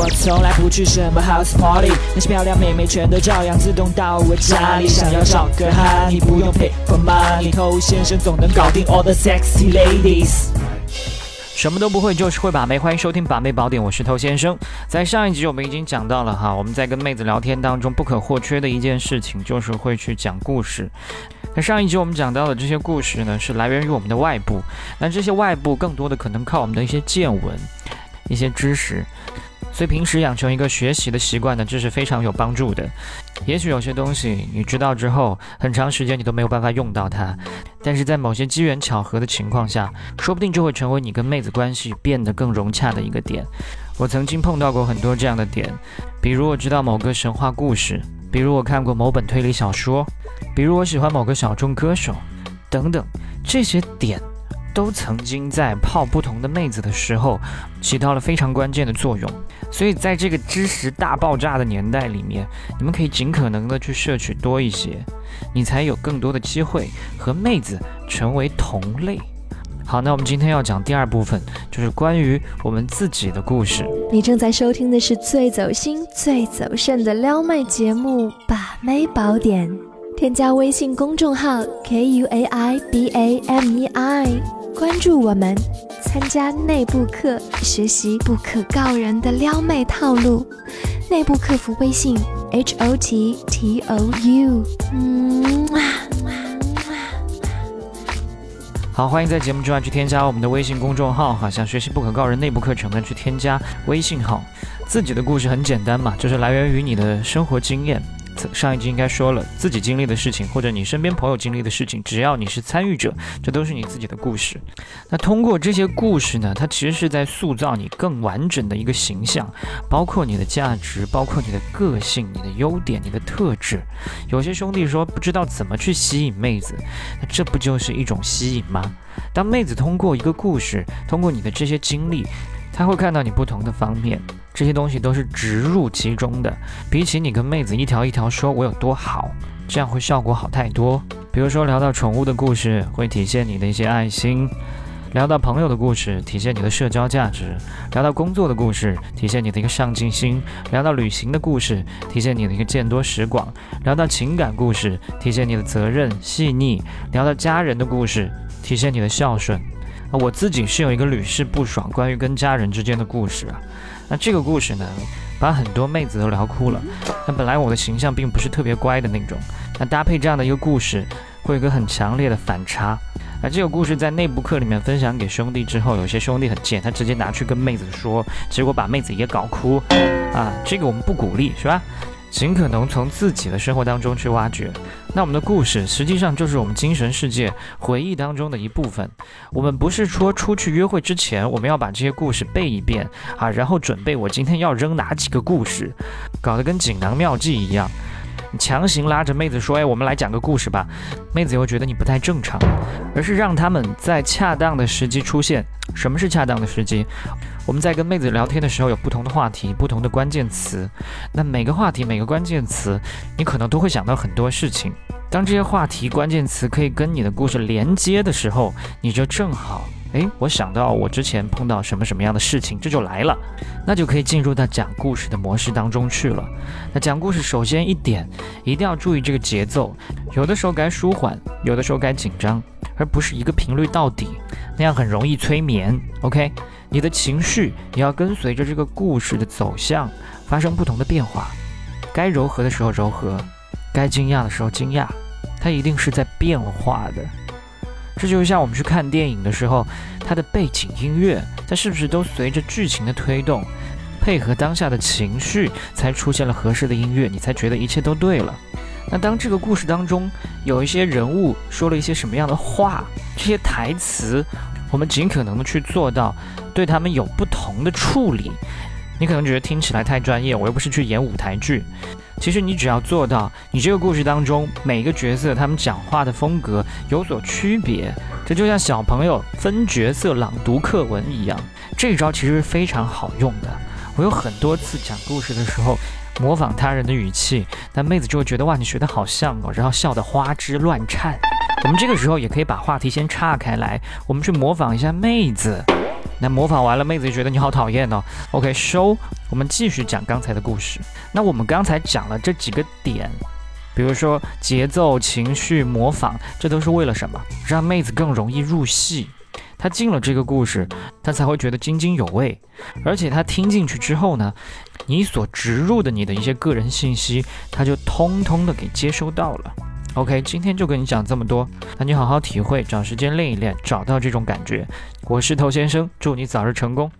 我从来不去什么 house party，那些漂亮妹妹全都照样自动到我家里。想要找个哈，你不用 pay for money，偷先生总能搞定 all the sexy ladies。什么都不会，就是会把妹。欢迎收听《把妹宝典》，我是头先生。在上一集我们已经讲到了哈，我们在跟妹子聊天当中不可或缺的一件事情，就是会去讲故事。那上一集我们讲到的这些故事呢，是来源于我们的外部。那这些外部更多的可能靠我们的一些见闻、一些知识。所以平时养成一个学习的习惯呢，这是非常有帮助的。也许有些东西你知道之后，很长时间你都没有办法用到它，但是在某些机缘巧合的情况下，说不定就会成为你跟妹子关系变得更融洽的一个点。我曾经碰到过很多这样的点，比如我知道某个神话故事，比如我看过某本推理小说，比如我喜欢某个小众歌手，等等，这些点。都曾经在泡不同的妹子的时候，起到了非常关键的作用。所以在这个知识大爆炸的年代里面，你们可以尽可能的去摄取多一些，你才有更多的机会和妹子成为同类。好，那我们今天要讲第二部分，就是关于我们自己的故事。你正在收听的是最走心、最走肾的撩妹节目《把妹宝典》，添加微信公众号 k u a i b a m e i。关注我们，参加内部课，学习不可告人的撩妹套路。内部客服微信：h o t t o u。嗯好，欢迎在节目之外去添加我们的微信公众号哈，想学习不可告人内部课程的去添加微信号。自己的故事很简单嘛，就是来源于你的生活经验。上一集应该说了，自己经历的事情，或者你身边朋友经历的事情，只要你是参与者，这都是你自己的故事。那通过这些故事呢，它其实是在塑造你更完整的一个形象，包括你的价值，包括你的个性、你的优点、你的特质。有些兄弟说不知道怎么去吸引妹子，那这不就是一种吸引吗？当妹子通过一个故事，通过你的这些经历，她会看到你不同的方面。这些东西都是植入其中的，比起你跟妹子一条一条说我有多好，这样会效果好太多。比如说聊到宠物的故事，会体现你的一些爱心；聊到朋友的故事，体现你的社交价值；聊到工作的故事，体现你的一个上进心；聊到旅行的故事，体现你的一个见多识广；聊到情感故事，体现你的责任细腻；聊到家人的故事，体现你的孝顺。啊，我自己是有一个屡试不爽关于跟家人之间的故事啊。那这个故事呢，把很多妹子都聊哭了。那本来我的形象并不是特别乖的那种，那搭配这样的一个故事，会有一个很强烈的反差。那这个故事在内部课里面分享给兄弟之后，有些兄弟很贱，他直接拿去跟妹子说，结果把妹子也搞哭。啊，这个我们不鼓励，是吧？尽可能从自己的生活当中去挖掘。那我们的故事实际上就是我们精神世界回忆当中的一部分。我们不是说出去约会之前，我们要把这些故事背一遍啊，然后准备我今天要扔哪几个故事，搞得跟锦囊妙计一样。强行拉着妹子说：“哎，我们来讲个故事吧。”妹子又觉得你不太正常，而是让他们在恰当的时机出现。什么是恰当的时机？我们在跟妹子聊天的时候，有不同的话题、不同的关键词。那每个话题、每个关键词，你可能都会想到很多事情。当这些话题、关键词可以跟你的故事连接的时候，你就正好。哎，我想到我之前碰到什么什么样的事情，这就来了，那就可以进入到讲故事的模式当中去了。那讲故事首先一点，一定要注意这个节奏，有的时候该舒缓，有的时候该紧张，而不是一个频率到底，那样很容易催眠。OK，你的情绪也要跟随着这个故事的走向发生不同的变化，该柔和的时候柔和，该惊讶的时候惊讶，它一定是在变化的。这就像我们去看电影的时候，它的背景音乐，它是不是都随着剧情的推动，配合当下的情绪，才出现了合适的音乐，你才觉得一切都对了。那当这个故事当中有一些人物说了一些什么样的话，这些台词，我们尽可能的去做到对他们有不同的处理。你可能觉得听起来太专业，我又不是去演舞台剧。其实你只要做到，你这个故事当中每个角色他们讲话的风格有所区别，这就像小朋友分角色朗读课文一样。这一招其实非常好用的。我有很多次讲故事的时候，模仿他人的语气，那妹子就会觉得哇，你学的好像哦，然后笑得花枝乱颤。我们这个时候也可以把话题先岔开来，我们去模仿一下妹子。那模仿完了，妹子就觉得你好讨厌哦。OK，收，我们继续讲刚才的故事。那我们刚才讲了这几个点，比如说节奏、情绪、模仿，这都是为了什么？让妹子更容易入戏。她进了这个故事，她才会觉得津津有味。而且她听进去之后呢，你所植入的你的一些个人信息，它就通通的给接收到了。OK，今天就跟你讲这么多，那你好好体会，找时间练一练，找到这种感觉。我是头先生，祝你早日成功。